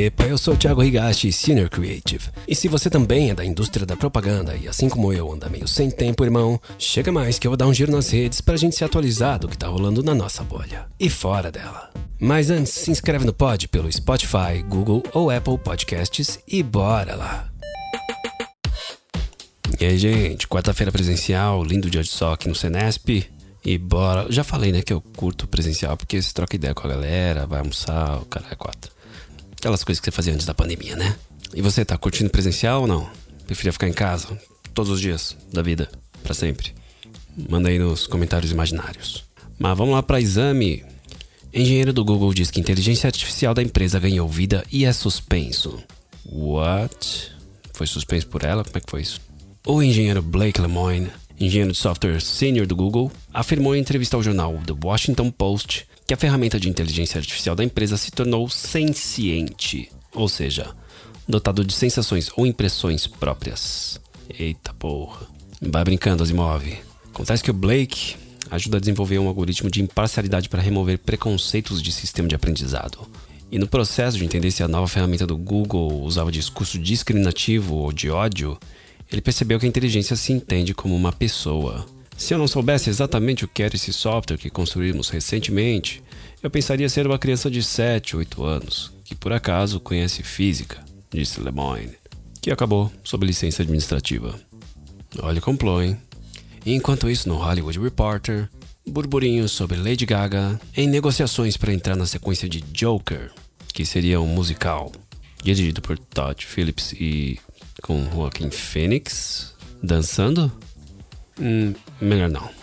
Epa, eu sou o Thiago Higashi, Senior Creative. E se você também é da indústria da propaganda e assim como eu anda meio sem tempo, irmão, chega mais que eu vou dar um giro nas redes pra gente se atualizar do que tá rolando na nossa bolha e fora dela. Mas antes, se inscreve no pod pelo Spotify, Google ou Apple Podcasts e bora lá. E aí, gente, quarta-feira presencial, lindo dia de sol aqui no Senesp. E bora. Já falei, né, que eu curto presencial porque você troca ideia com a galera, vai almoçar, o cara é quatro. Aquelas coisas que você fazia antes da pandemia, né? E você, tá curtindo presencial ou não? Preferia ficar em casa todos os dias da vida, para sempre? Manda aí nos comentários imaginários. Mas vamos lá para exame. Engenheiro do Google diz que inteligência artificial da empresa ganhou vida e é suspenso. What? Foi suspenso por ela? Como é que foi isso? O engenheiro Blake Lemoine, engenheiro de software sênior do Google, afirmou em entrevista ao jornal The Washington Post que a ferramenta de inteligência artificial da empresa se tornou senciente, ou seja, dotado de sensações ou impressões próprias. Eita porra. Vai brincando, Asimov. Acontece que o Blake ajuda a desenvolver um algoritmo de imparcialidade para remover preconceitos de sistema de aprendizado. E no processo de entender se a nova ferramenta do Google usava discurso discriminativo ou de ódio, ele percebeu que a inteligência se entende como uma pessoa se eu não soubesse exatamente o que era esse software que construímos recentemente, eu pensaria ser uma criança de 7, 8 anos, que por acaso conhece física, disse Lemoyne, que acabou sob licença administrativa. Olha o complô, hein? Enquanto isso, no Hollywood Reporter, burburinhos sobre Lady Gaga em negociações para entrar na sequência de Joker, que seria um musical dirigido por Todd Phillips e com Joaquin Phoenix dançando. Hum, melhor não.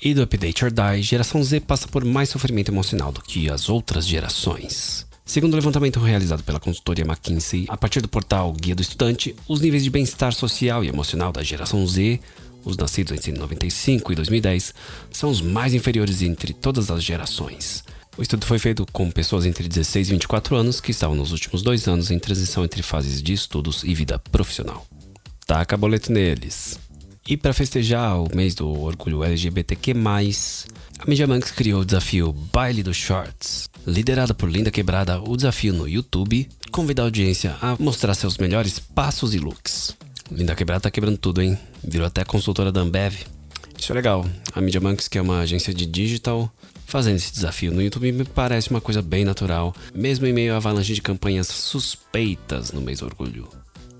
E do Update or Die, geração Z passa por mais sofrimento emocional do que as outras gerações. Segundo o levantamento realizado pela consultoria McKinsey, a partir do portal Guia do Estudante, os níveis de bem-estar social e emocional da geração Z, os nascidos entre 95 e 2010, são os mais inferiores entre todas as gerações. O estudo foi feito com pessoas entre 16 e 24 anos que estavam nos últimos dois anos em transição entre fases de estudos e vida profissional. Taca boleto neles. E para festejar o mês do orgulho LGBTQ+, a Media criou o desafio Baile dos Shorts. Liderada por Linda Quebrada, o desafio no YouTube convida a audiência a mostrar seus melhores passos e looks. Linda Quebrada tá quebrando tudo, hein? Virou até consultora da Ambev. Isso é legal. A Media que é uma agência de digital, fazendo esse desafio no YouTube me parece uma coisa bem natural, mesmo em meio à avalanche de campanhas suspeitas no mês do orgulho.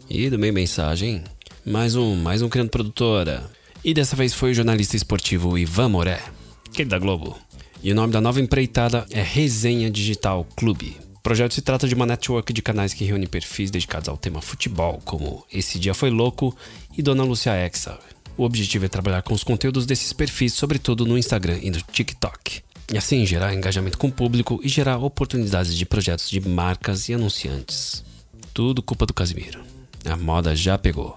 E do meio mensagem, mais um, mais um criando produtora. E dessa vez foi o jornalista esportivo Ivan Moré, aquele da Globo. E o nome da nova empreitada é Resenha Digital Clube. O projeto se trata de uma network de canais que reúne perfis dedicados ao tema futebol, como Esse Dia Foi Louco e Dona Lúcia Exa. O objetivo é trabalhar com os conteúdos desses perfis, sobretudo no Instagram e no TikTok. E assim gerar engajamento com o público e gerar oportunidades de projetos de marcas e anunciantes. Tudo culpa do Casimiro. A moda já pegou.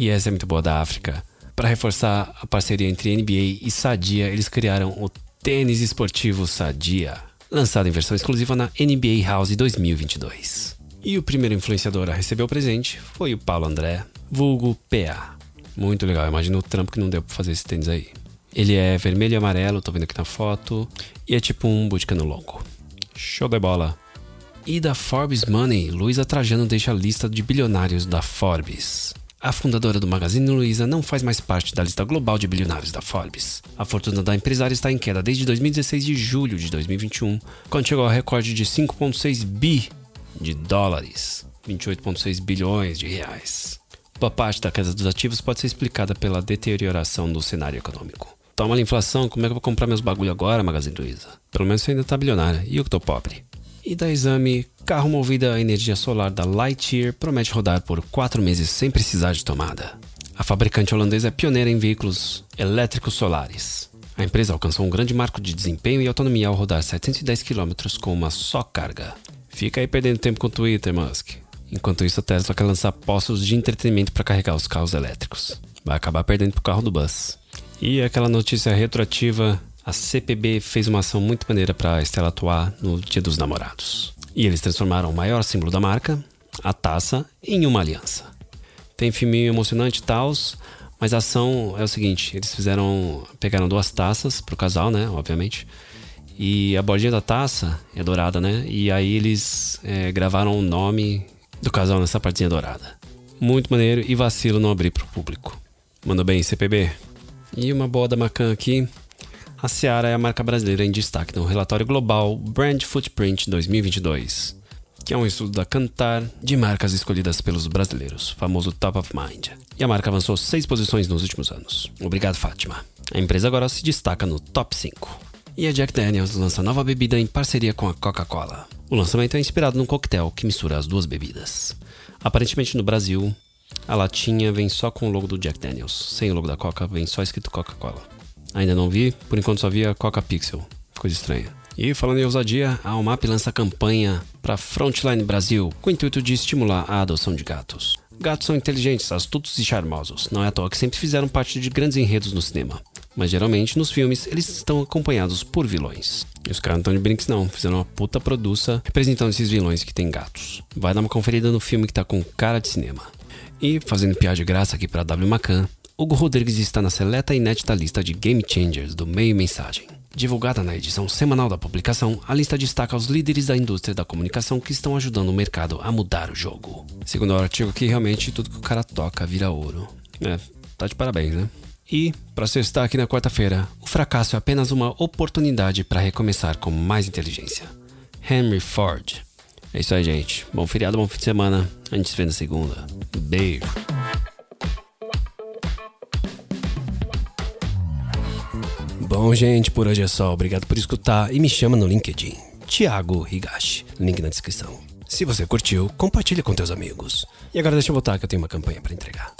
E essa é muito boa da África. Para reforçar a parceria entre NBA e Sadia, eles criaram o tênis esportivo Sadia, lançado em versão exclusiva na NBA House 2022. E o primeiro influenciador a receber o presente foi o Paulo André, vulgo PA. Muito legal, imagina o trampo que não deu para fazer esse tênis aí. Ele é vermelho e amarelo, tô vendo aqui na foto, e é tipo um boticano longo. Show de bola! E da Forbes Money, Luísa Trajano deixa a lista de bilionários da Forbes. A fundadora do Magazine Luiza não faz mais parte da lista global de bilionários da Forbes. A fortuna da empresária está em queda desde 2016 de julho de 2021, quando chegou ao recorde de 5,6 bi de dólares, 28,6 bilhões de reais. Boa parte da queda dos ativos pode ser explicada pela deterioração do cenário econômico. Toma a inflação, como é que eu vou comprar meus bagulho agora, Magazine Luiza? Pelo menos você ainda tá bilionária, e eu que tô pobre. E da exame, carro movido a energia solar da Lightyear promete rodar por 4 meses sem precisar de tomada. A fabricante holandesa é pioneira em veículos elétricos solares. A empresa alcançou um grande marco de desempenho e autonomia ao rodar 710 km com uma só carga. Fica aí perdendo tempo com o Twitter, Musk. Enquanto isso, a Tesla quer lançar postos de entretenimento para carregar os carros elétricos. Vai acabar perdendo pro carro do bus. E aquela notícia retroativa a CPB fez uma ação muito maneira para Estela atuar no Dia dos Namorados. E eles transformaram o maior símbolo da marca, a taça, em uma aliança. Tem filminho emocionante e tal, mas a ação é o seguinte: eles fizeram. pegaram duas taças pro casal, né? Obviamente. E a bordinha da taça é dourada, né? E aí eles é, gravaram o nome do casal nessa partezinha dourada. Muito maneiro e vacilo não abrir pro público. Mandou bem, CPB. E uma boa da Macan aqui. A Seara é a marca brasileira em destaque no relatório global Brand Footprint 2022, que é um estudo da Cantar de marcas escolhidas pelos brasileiros, famoso Top of Mind. E a marca avançou seis posições nos últimos anos. Obrigado, Fátima. A empresa agora se destaca no top 5. E a Jack Daniels lança nova bebida em parceria com a Coca-Cola. O lançamento é inspirado num coquetel que mistura as duas bebidas. Aparentemente no Brasil, a latinha vem só com o logo do Jack Daniels. Sem o logo da Coca, vem só escrito Coca-Cola. Ainda não vi, por enquanto só vi a Coca Pixel. Coisa estranha. E falando em ousadia, a Almap lança campanha para Frontline Brasil com o intuito de estimular a adoção de gatos. Gatos são inteligentes, astutos e charmosos. Não é à toa que sempre fizeram parte de grandes enredos no cinema mas geralmente nos filmes eles estão acompanhados por vilões. E os caras não estão de brinks não, fizeram uma puta produça representando esses vilões que tem gatos. Vai dar uma conferida no filme que tá com cara de cinema. E, fazendo piada de graça aqui para W Macan, Hugo Rodrigues está na seleta e inédita lista de Game Changers do Meio Mensagem. Divulgada na edição semanal da publicação, a lista destaca os líderes da indústria da comunicação que estão ajudando o mercado a mudar o jogo. Segundo o artigo aqui, realmente tudo que o cara toca vira ouro. É, tá de parabéns, né? E, para seu destaque na quarta-feira, o fracasso é apenas uma oportunidade para recomeçar com mais inteligência. Henry Ford. É isso aí, gente. Bom feriado, bom fim de semana. A gente se vê na segunda. Beijo. Bom, gente, por hoje é só. Obrigado por escutar e me chama no LinkedIn. Thiago Higashi. Link na descrição. Se você curtiu, compartilha com teus amigos. E agora deixa eu voltar que eu tenho uma campanha para entregar.